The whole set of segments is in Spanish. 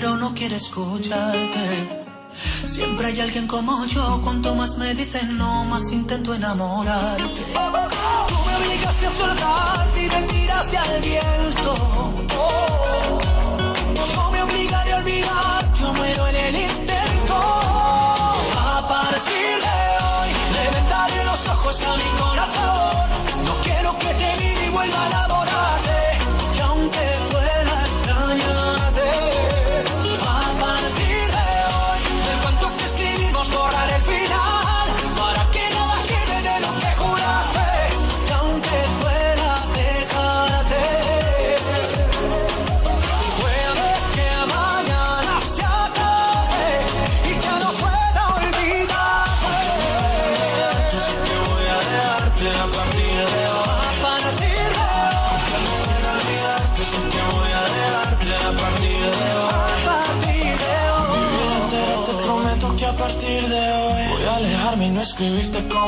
pero no quiere escucharte. Siempre hay alguien como yo, cuanto más me dicen no, más intento enamorarte. Tú me obligaste a soltarte y me tiraste al viento. Yo me obligaré a olvidar, yo muero en el intento. A partir de hoy, le vendaré los ojos a mi corazón. No quiero que te mire y vuelva a enamorarse.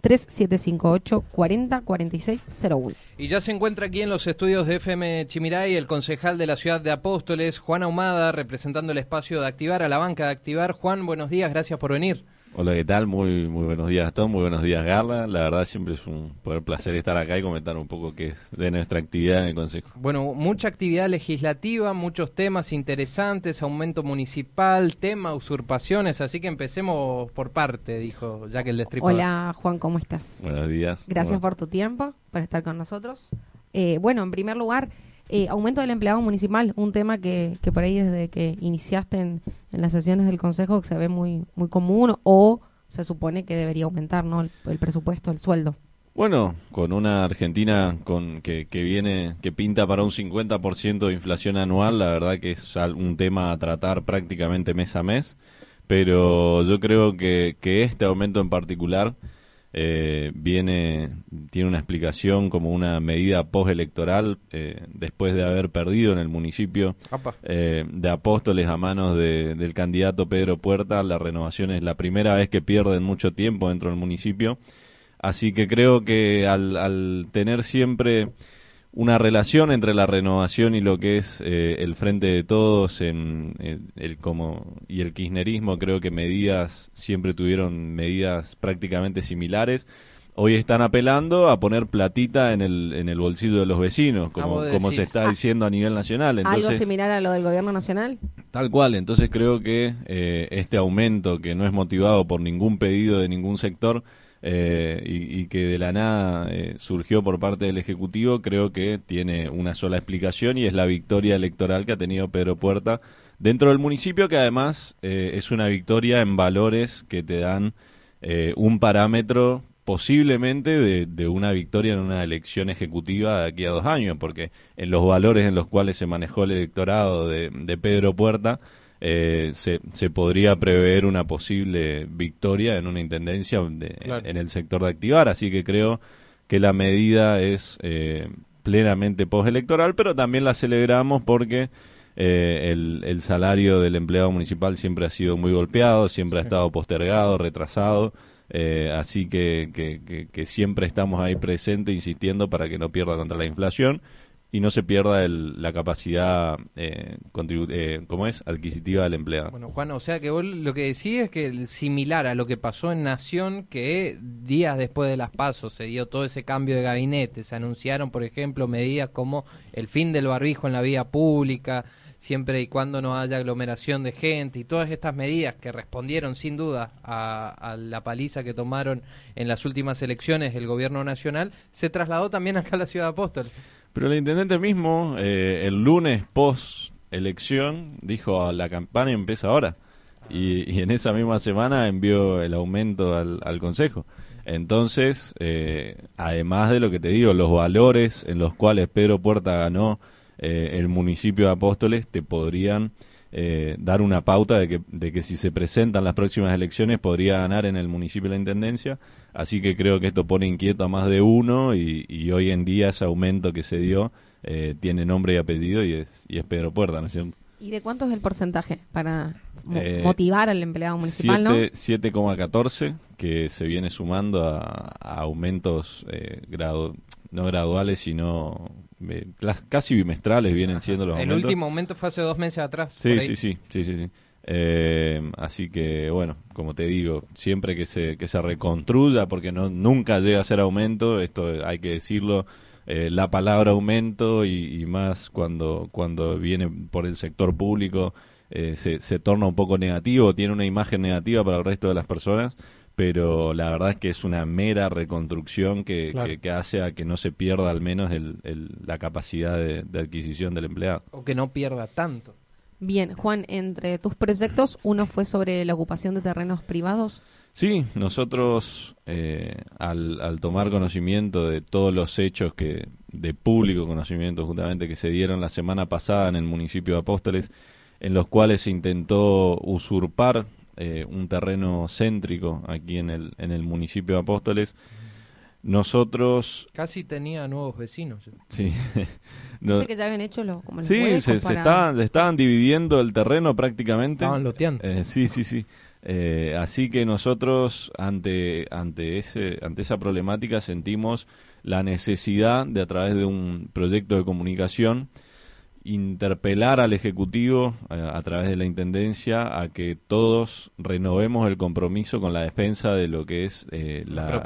3758 40 46 01. Y ya se encuentra aquí en los estudios de FM Chimiray el concejal de la ciudad de Apóstoles, Juan Ahumada, representando el espacio de Activar, a la banca de Activar. Juan, buenos días, gracias por venir. Hola, ¿qué tal? Muy, muy buenos días a todos, muy buenos días Garla. La verdad siempre es un poder placer estar acá y comentar un poco qué es de nuestra actividad en el Consejo. Bueno, mucha actividad legislativa, muchos temas interesantes, aumento municipal, tema usurpaciones, así que empecemos por parte, dijo Jack el Destripador. Hola Juan, ¿cómo estás? Buenos días. Gracias Bueno, por tu tiempo, por estar con nosotros. Eh, bueno, en primer lugar, eh, aumento del empleado municipal, un tema que, que por ahí desde que iniciaste en, en las sesiones del Consejo se ve muy, muy común o se supone que debería aumentar ¿no? el, presupuesto, el sueldo. Bueno, con una Argentina con que, que viene, que pinta para un 50% de inflación anual, la verdad que es un tema a tratar prácticamente mes a mes, pero yo creo que, que este aumento en particular eh, viene, tiene una explicación como una medida postelectoral eh, después de haber perdido en el municipio eh, de Apóstoles a manos de- del candidato Pedro Puerta. La renovación es la primera vez que pierden mucho tiempo dentro del municipio. Así que creo que al, al tener siempre una relación entre la renovación y lo que es eh, el frente de todos en, eh, el como y el kirchnerismo. Creo que medidas siempre tuvieron medidas prácticamente similares. Hoy están apelando a poner platita en el en el bolsillo de los vecinos como, vos como se está diciendo a nivel nacional. ¿Algo entonces similar a lo del gobierno nacional? Tal cual, entonces creo que eh, este aumento que no es motivado por ningún pedido de ningún sector eh, y, que de la nada eh, surgió por parte del Ejecutivo, creo que tiene una sola explicación y es la victoria electoral que ha tenido Pedro Puerta dentro del municipio, que además eh, es una victoria en valores que te dan eh, un parámetro posiblemente de, una victoria en una elección ejecutiva de aquí a dos años, porque en los valores en los cuales se manejó el electorado de Pedro Puerta, eh, se, se podría prever una posible victoria en una intendencia de- Claro. en el sector de activar, así que creo que la medida es eh, plenamente postelectoral, pero también la celebramos porque eh, el, el salario del empleado municipal siempre ha sido muy golpeado, siempre ha estado postergado, retrasado, eh, así que, que, que- que siempre estamos ahí presentes insistiendo para que no pierda contra la inflación y no se pierda el- la capacidad eh, eh, ¿cómo es? adquisitiva del empleado. Bueno, Juan, o sea que vos lo que decís es que similar a lo que pasó en Nación, que días después de las pasos se dio todo ese cambio de gabinete, se anunciaron, por ejemplo, medidas como el fin del barbijo en la vía pública, siempre y cuando no haya aglomeración de gente y todas estas medidas que respondieron sin duda a, a la paliza que tomaron en las últimas elecciones el gobierno nacional, se trasladó también acá a la ciudad de Apóstol. Pero el intendente mismo, eh, el lunes post elección, dijo "Ah, la campaña empieza ahora. Y, y en esa misma semana envió el aumento al, al Consejo. Entonces, eh, además de lo que te digo, los valores en los cuales Pedro Puerta ganó eh, el municipio de Apóstoles te podrían eh, dar una pauta de que, de que si se presentan las próximas elecciones podría ganar en el municipio la intendencia. Así que creo que esto pone inquieto a más de uno y, y hoy en día ese aumento que se dio eh, tiene nombre y apellido y es, y es Pedro Puerta, ¿no es cierto? ¿Y de cuánto es el porcentaje para mo- Eh, motivar al empleado municipal, no? Siete- 7,14 que se viene sumando a, a aumentos eh, gradu- no graduales sino casi bimestrales vienen siendo los El aumentos. último aumento fue hace dos meses atrás. Sí, sí, sí, sí, sí, sí. Eh, así que bueno, como te digo, siempre que se que se reconstruya, porque no nunca llega a ser aumento, esto hay que decirlo, eh, la palabra aumento y, y más cuando cuando viene por el sector público eh, se, se torna un poco negativo, tiene una imagen negativa para el resto de las personas, pero la verdad es que es una mera reconstrucción que, Claro. que, que hace a que no se pierda al menos el, el- la capacidad de- de adquisición del empleado. O que no pierda tanto. Bien, Juan, entre tus proyectos, uno fue sobre la ocupación de terrenos privados. Sí, nosotros eh, al, al tomar conocimiento de todos los hechos que de público conocimiento justamente que se dieron la semana pasada en el municipio de Apóstoles, en los cuales se intentó usurpar eh, un terreno céntrico aquí en el, en el municipio de Apóstoles, nosotros Casi tenía nuevos vecinos. sí, no- Dice que ya habían hecho lo, como los sí se, estaban, se estaban dividiendo el terreno prácticamente. Estaban loteando. Eh, sí, sí, sí. Eh, así que nosotros ante ante ese ante esa problemática sentimos la necesidad de a través de un proyecto de comunicación interpelar al ejecutivo a, a través de la intendencia a que todos renovemos el compromiso con la defensa de lo que es eh, La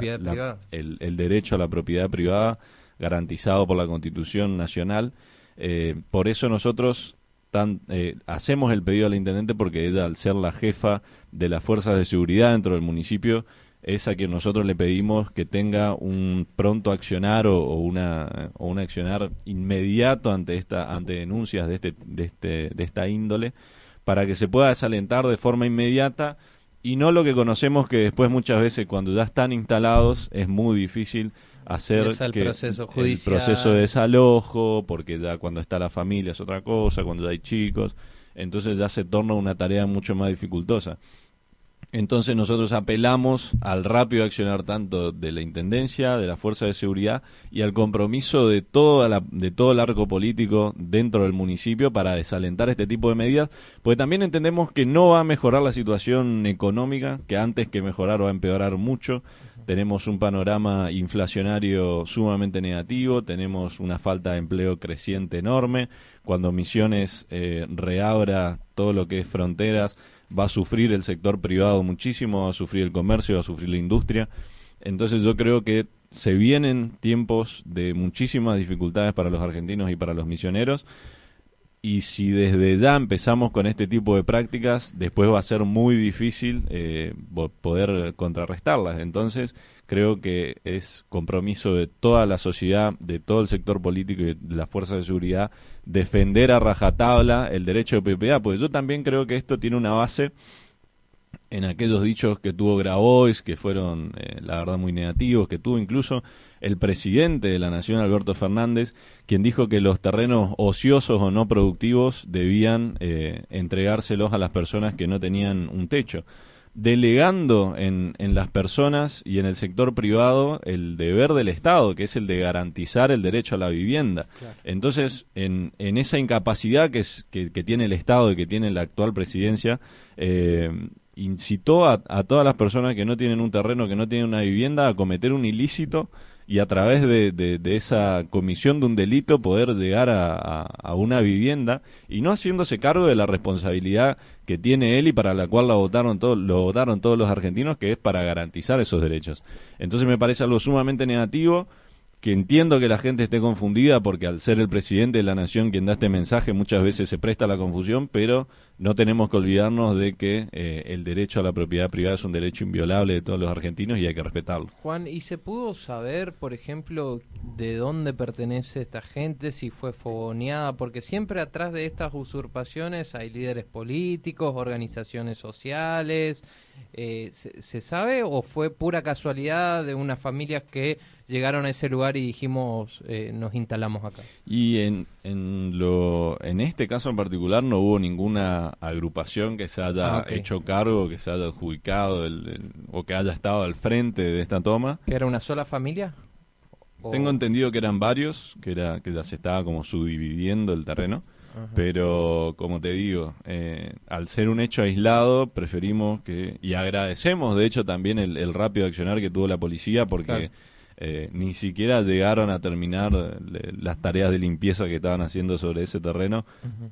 el, el derecho a la propiedad privada garantizado por la Constitución Nacional. Eh, por eso nosotros tan, eh, hacemos el pedido a la intendente porque ella, al ser la jefa de las fuerzas de seguridad dentro del municipio, es a quien nosotros le pedimos que tenga un pronto accionar o, o una o un accionar inmediato ante esta ante denuncias de este de este de esta índole para que se pueda desalentar de forma inmediata y no lo que conocemos que después muchas veces cuando ya están instalados es muy difícil hacer el que proceso el judicial. proceso de desalojo porque ya cuando está la familia es otra cosa cuando ya hay chicos entonces ya se torna una tarea mucho más dificultosa entonces nosotros apelamos al rápido accionar tanto de la Intendencia, de la Fuerza de Seguridad y al compromiso de, toda la, de todo el arco político dentro del municipio para desalentar este tipo de medidas, porque también entendemos que no va a mejorar la situación económica, que antes que mejorar va a empeorar mucho. Tenemos un panorama inflacionario sumamente negativo, tenemos una falta de empleo creciente enorme. Cuando Misiones eh, reabra todo lo que es fronteras, va a sufrir el sector privado muchísimo, va a sufrir el comercio, va a sufrir la industria. Entonces yo creo que se vienen tiempos de muchísimas dificultades para los argentinos y para los misioneros. Y si desde ya empezamos con este tipo de prácticas, después va a ser muy difícil eh, poder contrarrestarlas. Entonces, creo que es compromiso de toda la sociedad, de todo el sector político y de las fuerzas de seguridad, defender a rajatabla el derecho de PPA, porque yo también creo que esto tiene una base en aquellos dichos que tuvo Grabois, que fueron, eh, la verdad, muy negativos, que tuvo incluso el presidente de la Nación, Alberto Fernández, quien dijo que los terrenos ociosos o no productivos debían eh, entregárselos a las personas que no tenían un techo, delegando en, en las personas y en el sector privado el deber del Estado, que es el de garantizar el derecho a la vivienda. Entonces, en, en esa incapacidad que, es, que, que tiene el Estado y que tiene la actual presidencia, eh, incitó a, a todas las personas que no tienen un terreno, que no tienen una vivienda, a cometer un ilícito y a través de, de- esa comisión de un delito poder llegar a, a- a una vivienda y no haciéndose cargo de la responsabilidad que tiene él y para la cual la votaron todos, lo votaron todos los argentinos, que es para garantizar esos derechos. Entonces me parece algo sumamente negativo que entiendo que la gente esté confundida porque al ser el presidente de la nación quien da este mensaje muchas veces se presta a la confusión, pero no tenemos que olvidarnos de que eh, el derecho a la propiedad privada es un derecho inviolable de todos los argentinos y hay que respetarlo. Juan, ¿y se pudo saber, por ejemplo, de dónde pertenece esta gente, si fue fogoneada? Porque siempre atrás de estas usurpaciones hay líderes políticos, organizaciones sociales. Eh, ¿se, se sabe o fue pura casualidad de unas familias que llegaron a ese lugar y dijimos, eh, nos instalamos acá. Y en, en, lo, en este caso en particular no hubo ninguna agrupación que se haya Ah, hecho cargo, que se haya adjudicado el- el- o que haya estado al frente de esta toma. ¿Que era una sola familia? O- Tengo entendido que eran varios, que era que ya se estaba como subdividiendo el terreno, Ajá. pero como te digo, eh, al ser un hecho aislado, preferimos que y agradecemos de hecho también el, el rápido accionar que tuvo la policía porque Claro. Eh, ni siquiera llegaron a terminar eh, le- las tareas de limpieza que estaban haciendo sobre ese terreno,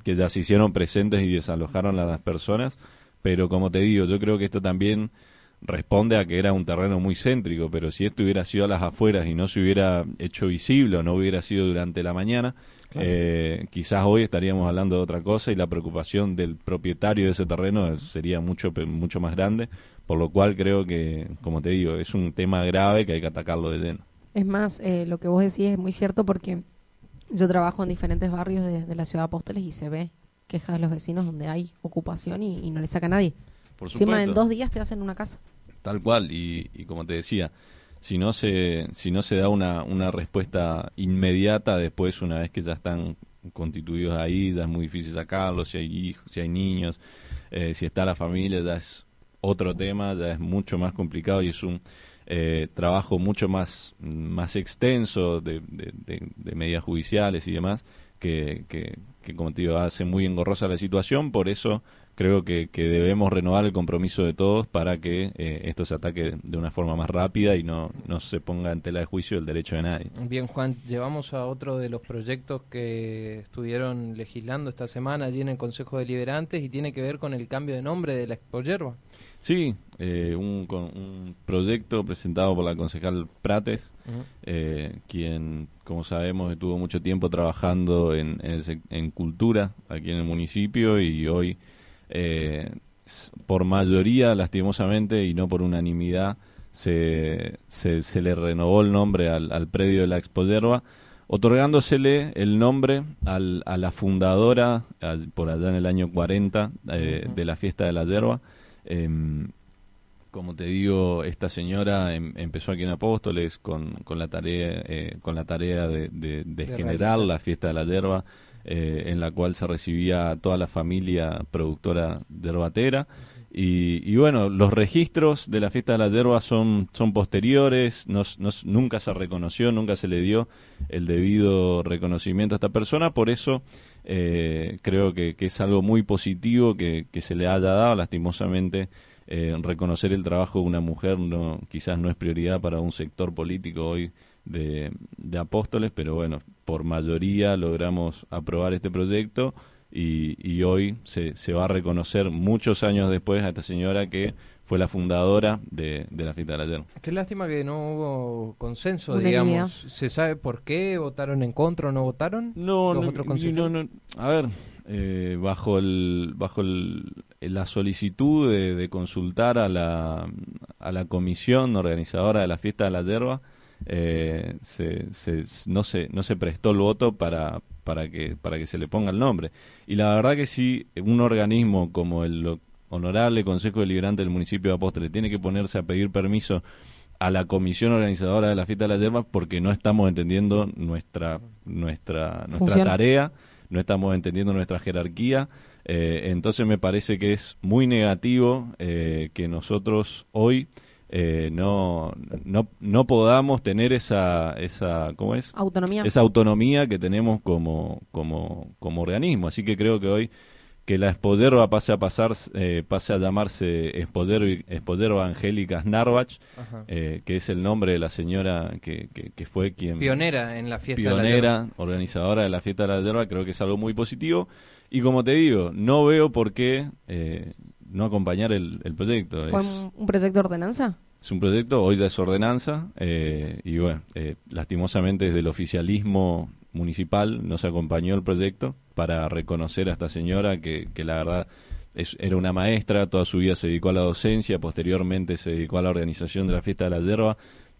que ya se hicieron presentes y desalojaron a las personas, pero como te digo, yo creo que esto también responde a que era un terreno muy céntrico, pero si esto hubiera sido a las afueras y no se hubiera hecho visible o no hubiera sido durante la mañana, eh, quizás hoy estaríamos hablando de otra cosa y la preocupación del propietario de ese terreno sería mucho mucho más grande, por lo cual creo que, como te digo, es un tema grave que hay que atacarlo de lleno. Es más, eh, lo que vos decís es muy cierto porque yo trabajo en diferentes barrios de, de la ciudad de Apóstoles y se ve quejas de los vecinos donde hay ocupación y, y no le saca a nadie. Por Encima en dos días te hacen una casa. Tal cual, y, y como te decía, si no se, si no se da una, una respuesta inmediata después, una vez que ya están constituidos ahí, ya es muy difícil sacarlos, si hay hijos, si hay niños, eh, si está la familia, ya es otro tema, ya es mucho más complicado y es un eh, trabajo mucho más, más extenso de, de- medidas judiciales y demás, que, que, que, como te digo, hace muy engorrosa la situación, por eso creo que, que debemos renovar el compromiso de todos para que eh, esto se ataque de una forma más rápida y no, no se ponga en tela de juicio el derecho de nadie. Bien, Juan, llevamos a otro de los proyectos que estuvieron legislando esta semana allí en el Consejo Deliberantes y tiene que ver con el cambio de nombre de la Expo Yerba. Sí, eh, un, con- un proyecto presentado por la concejal Prates, eh, quien, como sabemos, estuvo mucho tiempo trabajando en, en, cultura aquí en el municipio y hoy, eh, por mayoría, lastimosamente, y no por unanimidad, se, se, se le renovó el nombre al, al predio de la Expo Yerba, otorgándosele el nombre al- a la fundadora, por allá en el año 40, eh, de la fiesta de la yerba. Em, como te digo, esta señora em- empezó aquí en Apóstoles con, con la tarea, eh, con la tarea de, de- de De generar la fiesta de la yerba, eh, en la cual se recibía toda la familia productora yerbatera. Y, y bueno, los registros de la fiesta de la yerba son, son posteriores, no s- no s- nunca se reconoció, nunca se le dio el debido reconocimiento a esta persona, por eso eh, creo que, que es algo muy positivo que, que se le haya dado, lastimosamente eh, reconocer el trabajo de una mujer no quizás no es prioridad para un sector político hoy de, apóstoles, pero bueno, por mayoría logramos aprobar este proyecto y, y hoy se, se va a reconocer muchos años después a esta señora que fue la fundadora de, de la fiesta de la yerba. Qué lástima que no hubo consenso, Unanimidad. digamos. ¿Se sabe por qué votaron en contra o no votaron? No, los no, otros y consejeros? no, no. A ver, eh, bajo el bajo el, la solicitud de, de consultar a la, a la comisión organizadora de la fiesta de la yerba, eh, se, se- no se no se prestó el voto para para que para que se le ponga el nombre. Y la verdad que si un organismo como el honorable Consejo Deliberante del municipio de Apóstoles tiene que ponerse a pedir permiso a la comisión organizadora de la fiesta de la yerba porque no estamos entendiendo nuestra nuestra nuestra tarea, no estamos entendiendo nuestra jerarquía. eh, entonces me parece que es muy negativo eh, que nosotros hoy eh, no, no no podamos tener esa esa ¿cómo es? Autonomía. esa autonomía que tenemos como, como, como organismo. Así que creo que hoy que la Espoderba pase a pasar, eh, pase a llamarse Espoderba, Espoderba Angélica Narvach, Ajá. eh, que es el nombre de la señora que, que, que fue quien Pionera en la fiesta de la pionera, organizadora de la fiesta de la yerba, creo que es algo muy positivo. Y como te digo, no veo por qué eh, no acompañar el, el proyecto. ¿Fue Es- un, un proyecto de ordenanza? es un proyecto, hoy ya es ordenanza, eh, y bueno, eh, lastimosamente desde el oficialismo municipal nos acompañó el proyecto para reconocer a esta señora que, que la verdad es, era una maestra, toda su vida se dedicó a la docencia, posteriormente se dedicó a la organización de la fiesta de la yerba,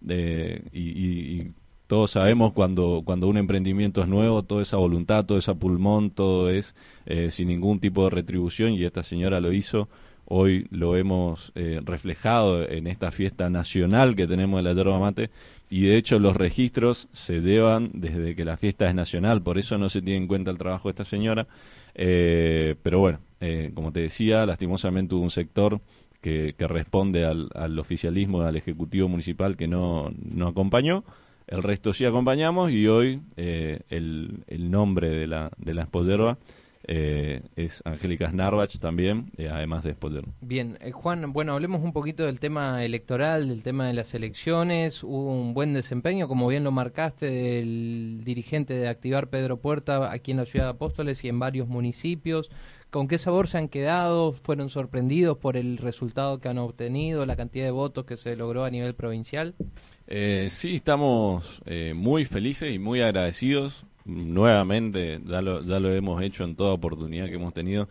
eh, y, y- y todos sabemos cuando, cuando un emprendimiento es nuevo, toda esa voluntad, todo ese pulmón, todo es eh, sin ningún tipo de retribución, y esta señora lo hizo hoy lo hemos eh, reflejado en esta fiesta nacional que tenemos de la yerba mate y de hecho los registros se llevan desde que la fiesta es nacional, por eso no se tiene en cuenta el trabajo de esta señora. Eh, pero bueno, eh, como te decía, lastimosamente hubo un sector que, que responde al, al, oficialismo, al Ejecutivo Municipal que no, no acompañó. El resto sí acompañamos y hoy eh, el, el, nombre de la, de la eh, es Angélica Snarvach también, eh, además de Espollerba. Bien, eh, Juan, bueno, hablemos un poquito del tema electoral, del tema de las elecciones. Hubo un buen desempeño, como bien lo marcaste, del dirigente de Activar Pedro Puerta aquí en la ciudad de Apóstoles y en varios municipios. ¿Con qué sabor se han quedado? ¿Fueron sorprendidos por el resultado que han obtenido, la cantidad de votos que se logró a nivel provincial? Eh, sí, estamos eh, muy felices y muy agradecidos. Nuevamente, ya lo, ya lo hemos hecho en toda oportunidad que hemos tenido.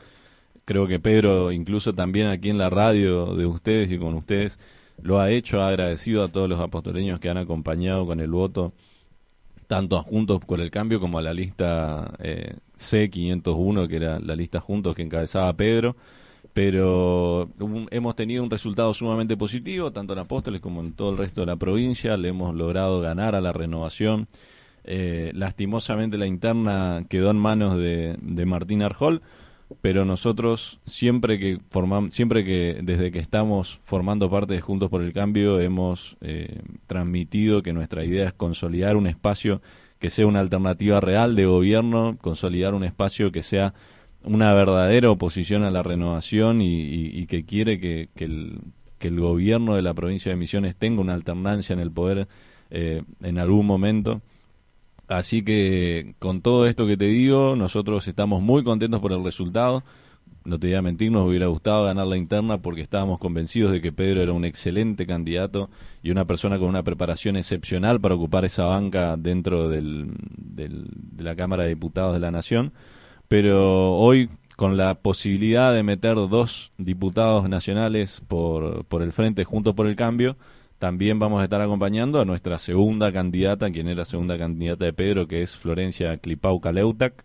Creo que Pedro, incluso también aquí en la radio de ustedes y con ustedes, lo ha hecho, ha agradecido a todos los apostoleños que han acompañado con el voto, tanto a Juntos por el Cambio como a la lista eh, C501, que era la lista Juntos que encabezaba Pedro pero un, hemos tenido un resultado sumamente positivo, tanto en Apóstoles como en todo el resto de la provincia. Le hemos logrado ganar a la renovación. Eh, lastimosamente la interna quedó en manos de, de Martín Arjol, pero nosotros siempre que formamos, siempre que desde que estamos formando parte de Juntos por el Cambio hemos eh, transmitido que nuestra idea es consolidar un espacio que sea una alternativa real de gobierno, consolidar un espacio que sea una verdadera oposición a la renovación y, y, y que quiere que, que, el, que, el, gobierno de la provincia de Misiones tenga una alternancia en el poder eh, en algún momento. Así que con todo esto que te digo, nosotros estamos muy contentos por el resultado. No te voy a mentir, nos hubiera gustado ganar la interna porque estábamos convencidos de que Pedro era un excelente candidato y una persona con una preparación excepcional para ocupar esa banca dentro del, de la Cámara de Diputados de la Nación pero hoy con la posibilidad de meter dos diputados nacionales por, por el Frente Juntos por el Cambio, también vamos a estar acompañando a nuestra segunda candidata, quien era segunda candidata de Pedro, que es Florencia Clipau Caleutac,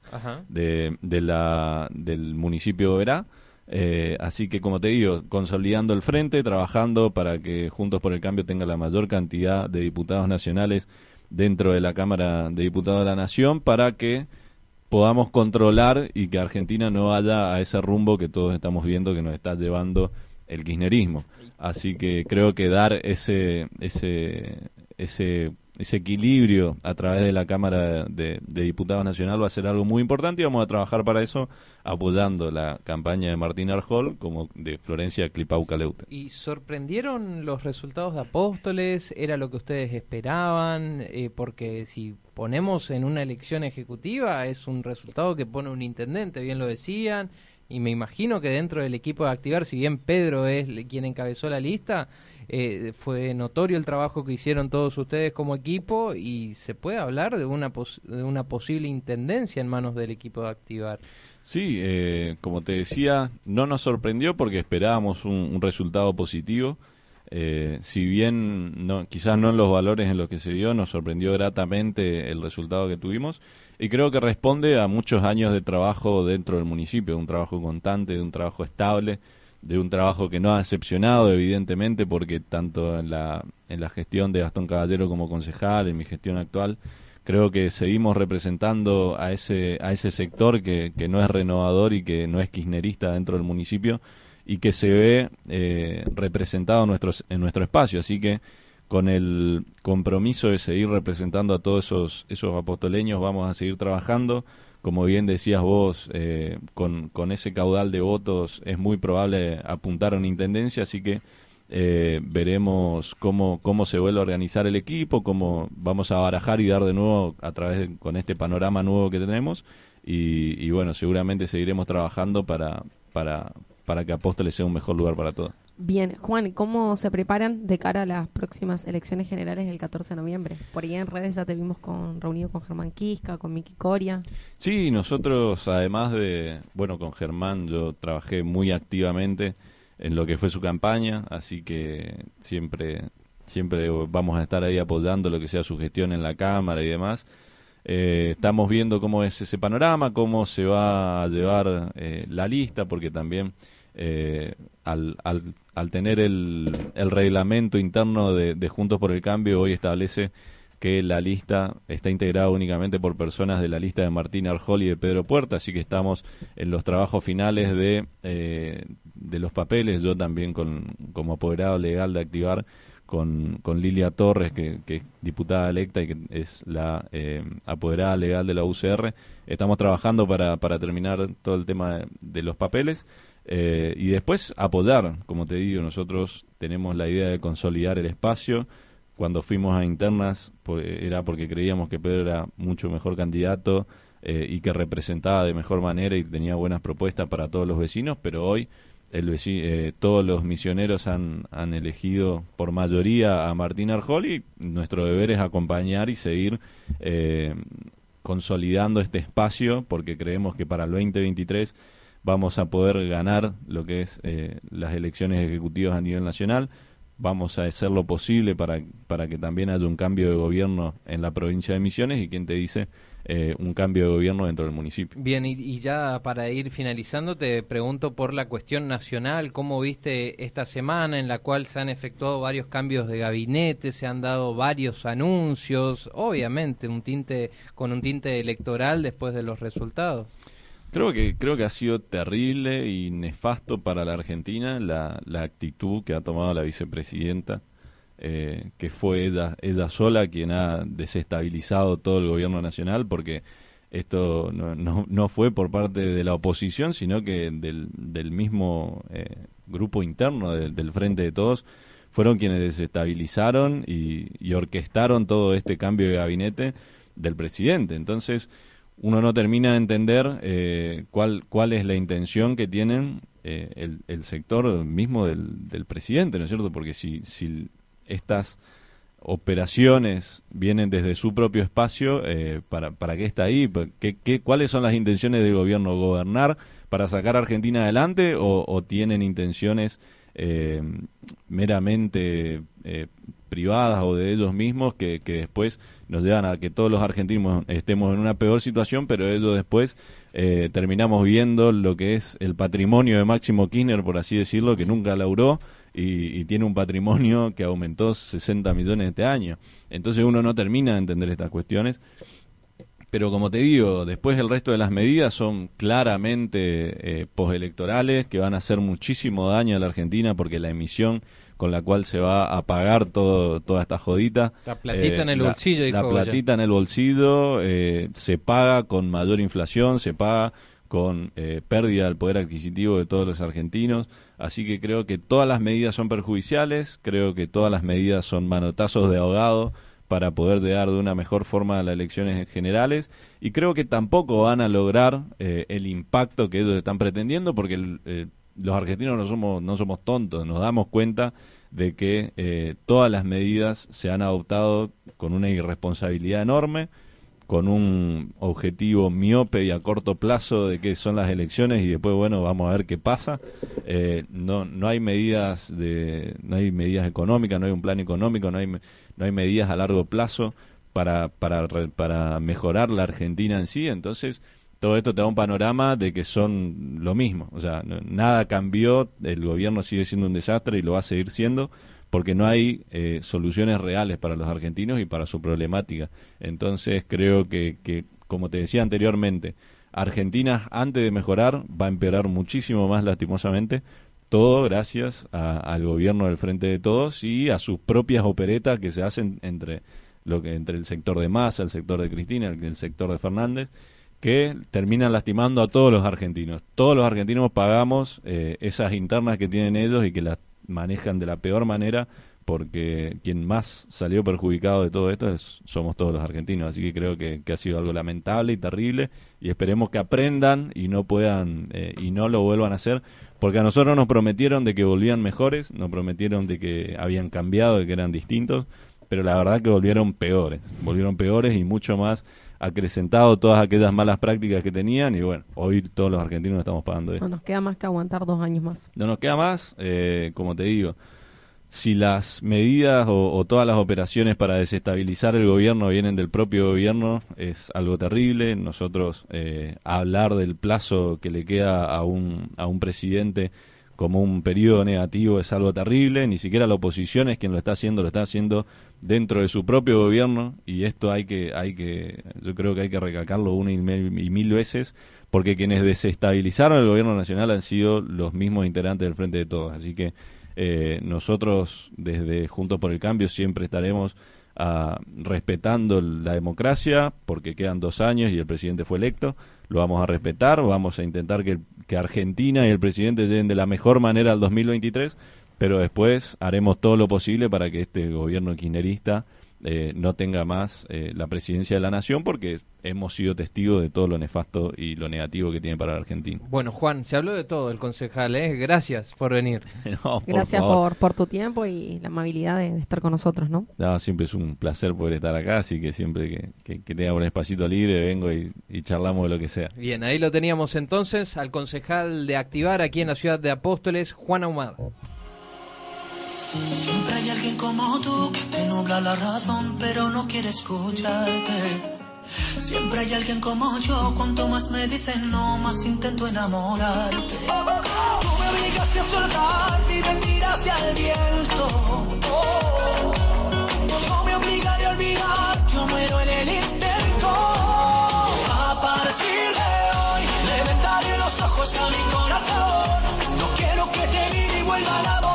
de, de la, del municipio de Verá. Eh, así que, como te digo, consolidando el frente, trabajando para que Juntos por el Cambio tenga la mayor cantidad de diputados nacionales dentro de la Cámara de Diputados de la Nación, para que podamos controlar y que Argentina no vaya a ese rumbo que todos estamos viendo que nos está llevando el kirchnerismo. Así que creo que dar ese ese ese ese equilibrio a través de la Cámara de, Diputados Nacional va a ser algo muy importante y vamos a trabajar para eso apoyando la campaña de Martín Arjol como de Florencia Clipau Caleute. ¿Y sorprendieron los resultados de Apóstoles? ¿Era lo que ustedes esperaban? Eh, porque si ponemos en una elección ejecutiva es un resultado que pone un intendente, bien lo decían, y me imagino que dentro del equipo de Activar, si bien Pedro es quien encabezó la lista, eh, fue notorio el trabajo que hicieron todos ustedes como equipo y se puede hablar de una, de una posible intendencia en manos del equipo de Activar. Sí, eh, como te decía, no nos sorprendió porque esperábamos un, resultado positivo. Eh, si bien no, quizás no en los valores en los que se dio, nos sorprendió gratamente el resultado que tuvimos y creo que responde a muchos años de trabajo dentro del municipio, un trabajo constante, de un trabajo estable, de un trabajo que no ha decepcionado, evidentemente, porque tanto en la, en la gestión de Gastón Caballero como concejal, en mi gestión actual, creo que seguimos representando a ese, a ese sector que, que no es renovador y que no es kirchnerista dentro del municipio y que se ve eh, representado en, en nuestro espacio. Así que con el compromiso de seguir representando a todos esos, esos apostoleños vamos a seguir trabajando como bien decías vos, eh, con, con, ese caudal de votos es muy probable apuntar a una intendencia, así que eh, veremos cómo, cómo se vuelve a organizar el equipo, cómo vamos a barajar y dar de nuevo a través de, con este panorama nuevo que tenemos y, y bueno, seguramente seguiremos trabajando para, para, para que Apóstoles sea un mejor lugar para todos. Bien, Juan, ¿cómo se preparan de cara a las próximas elecciones generales del 14 de noviembre? Por ahí en redes ya te vimos con, reunido con Germán Quisca, con Miki Coria. Sí, nosotros además de, bueno, con Germán yo trabajé muy activamente en lo que fue su campaña, así que siempre, siempre vamos a estar ahí apoyando lo que sea su gestión en la Cámara y demás. Eh, estamos viendo cómo es ese panorama, cómo se va a llevar eh, la lista, porque también eh, al, al, tener el, el reglamento interno de, Juntos por el Cambio, hoy establece que la lista está integrada únicamente por personas de la lista de Martín Arjol y de Pedro Puerta, así que estamos en los trabajos finales de, eh, de los papeles, yo también con, como apoderado legal de activar con, con Lilia Torres, que, que, es diputada electa y que es la eh, apoderada legal de la UCR. Estamos trabajando para, para terminar todo el tema de los papeles eh, y después apoyar, como te digo, nosotros tenemos la idea de consolidar el espacio. Cuando fuimos a internas pues, era porque creíamos que Pedro era mucho mejor candidato eh, y que representaba de mejor manera y tenía buenas propuestas para todos los vecinos, pero hoy el eh, todos los misioneros han, han, elegido por mayoría a Martín Arjol y nuestro deber es acompañar y seguir eh, consolidando este espacio porque creemos que para el 2023 vamos a poder ganar lo que es eh, las elecciones ejecutivas a nivel nacional. Vamos a hacer lo posible para, para que también haya un cambio de gobierno en la provincia de Misiones y quien te dice eh, un cambio de gobierno dentro del municipio. Bien, y, ya para ir finalizando, te pregunto por la cuestión nacional, ¿cómo viste esta semana en la cual se han efectuado varios cambios de gabinete, se han dado varios anuncios, obviamente un tinte con un tinte electoral después de los resultados? Creo que, creo que ha sido terrible y nefasto para la Argentina la, la actitud que ha tomado la vicepresidenta, eh, que fue ella, ella sola quien ha desestabilizado todo el gobierno nacional, porque esto no, no, no fue por parte de la oposición, sino que del, del mismo eh, grupo interno del, del Frente de Todos, fueron quienes desestabilizaron y, y orquestaron todo este cambio de gabinete del presidente. Entonces, uno no termina de entender eh, cuál, cuál es la intención que tienen eh, el, el, sector mismo del, del, presidente, ¿no es cierto? Porque si, si estas operaciones vienen desde su propio espacio, eh, ¿para, ¿para qué está ahí? ¿Qué, qué, ¿Cuáles son las intenciones del gobierno? ¿Gobernar para sacar a Argentina adelante o, o tienen intenciones eh, meramente privadas o de ellos mismos que, que, después nos llevan a que todos los argentinos estemos en una peor situación, pero ellos después eh, terminamos viendo lo que es el patrimonio de Máximo Kirchner, por así decirlo, que nunca laburó y, y, tiene un patrimonio que aumentó 60 millones este año. Entonces uno no termina de entender estas cuestiones. Pero como te digo, después el resto de las medidas son claramente eh, postelectorales que van a hacer muchísimo daño a la Argentina porque la emisión con la cual se va a pagar todo, toda esta jodita. La platita eh, en el bolsillo, La, la platita en el bolsillo eh, se paga con mayor inflación, se paga con eh, pérdida del poder adquisitivo de todos los argentinos. Así que creo que todas las medidas son perjudiciales, creo que todas las medidas son manotazos de ahogado para poder llegar de una mejor forma a las elecciones generales y creo que tampoco van a lograr eh, el impacto que ellos están pretendiendo porque eh, los argentinos no somos no somos tontos nos damos cuenta de que eh, todas las medidas se han adoptado con una irresponsabilidad enorme con un objetivo miope y a corto plazo de que son las elecciones y después bueno vamos a ver qué pasa. Eh, no no hay medidas de no hay medidas económicas no hay un plan económico no hay no hay medidas a largo plazo para para para mejorar la Argentina en sí. Entonces todo esto te da un panorama de que son lo mismo. O sea nada cambió el gobierno sigue siendo un desastre y lo va a seguir siendo porque no hay eh, soluciones reales para los argentinos y para su problemática. Entonces creo que, que, como te decía anteriormente, Argentina antes de mejorar va a empeorar muchísimo más lastimosamente, todo gracias a, al gobierno del Frente de Todos y a sus propias operetas que se hacen entre lo que entre el sector de Massa, el sector de Cristina, el sector de Fernández, que terminan lastimando a todos los argentinos. Todos los argentinos pagamos eh, esas internas que tienen ellos y que las manejan de la peor manera porque quien más salió perjudicado de todo esto es, somos todos los argentinos. Así que creo que, que, ha sido algo lamentable y terrible y esperemos que aprendan y no puedan eh, y no lo vuelvan a hacer porque a nosotros nos prometieron de que volvían mejores, nos prometieron de que habían cambiado, de que eran distintos, pero la verdad que volvieron peores, volvieron peores y mucho más acrecentado todas aquellas malas prácticas que tenían y bueno, hoy todos los argentinos estamos pagando esto. No nos queda más que aguantar dos años más. No nos queda más, eh, como te digo, si las medidas o, o, todas las operaciones para desestabilizar el gobierno vienen del propio gobierno, es algo terrible. Nosotros eh, hablar del plazo que le queda a un, a un presidente como un periodo negativo es algo terrible, ni siquiera la oposición es quien lo está haciendo, lo está haciendo dentro de su propio gobierno y esto hay que, hay que, yo creo que hay que recalcarlo una y mil, y mil veces porque quienes desestabilizaron el gobierno nacional han sido los mismos integrantes del Frente de Todos, así que eh, nosotros desde Juntos por el Cambio siempre estaremos ah, respetando la democracia porque quedan dos años y el presidente fue electo, lo vamos a respetar, vamos a intentar que, que Argentina y el presidente lleguen de la mejor manera al 2023, pero después haremos todo lo posible para que este gobierno kirchnerista eh, no tenga más eh, la presidencia de la nación porque hemos sido testigos de todo lo nefasto y lo negativo que tiene para la Argentina. Bueno, Juan, se habló de todo el concejal, ¿eh? Gracias por venir. No, por Gracias por, por tu tiempo y la amabilidad de, de estar con nosotros, ¿no? No, siempre es un placer poder estar acá, así que siempre que, que- que tenga un espacito libre vengo y, y charlamos de lo que sea. Bien, ahí lo teníamos entonces al concejal de Activar aquí en la ciudad de Apóstoles, Juan Ahumada. Siempre hay alguien como tú que te nubla la razón, pero no quiere escucharte. Siempre hay alguien como yo, cuanto más me dicen no, más intento enamorarte. Tú me obligaste a soltarte y me tiraste al viento. Yo me obligaré a olvidar, yo muero en el intento. A partir de hoy, le vendaré los ojos a mi corazón. No quiero que te mire y vuelva a la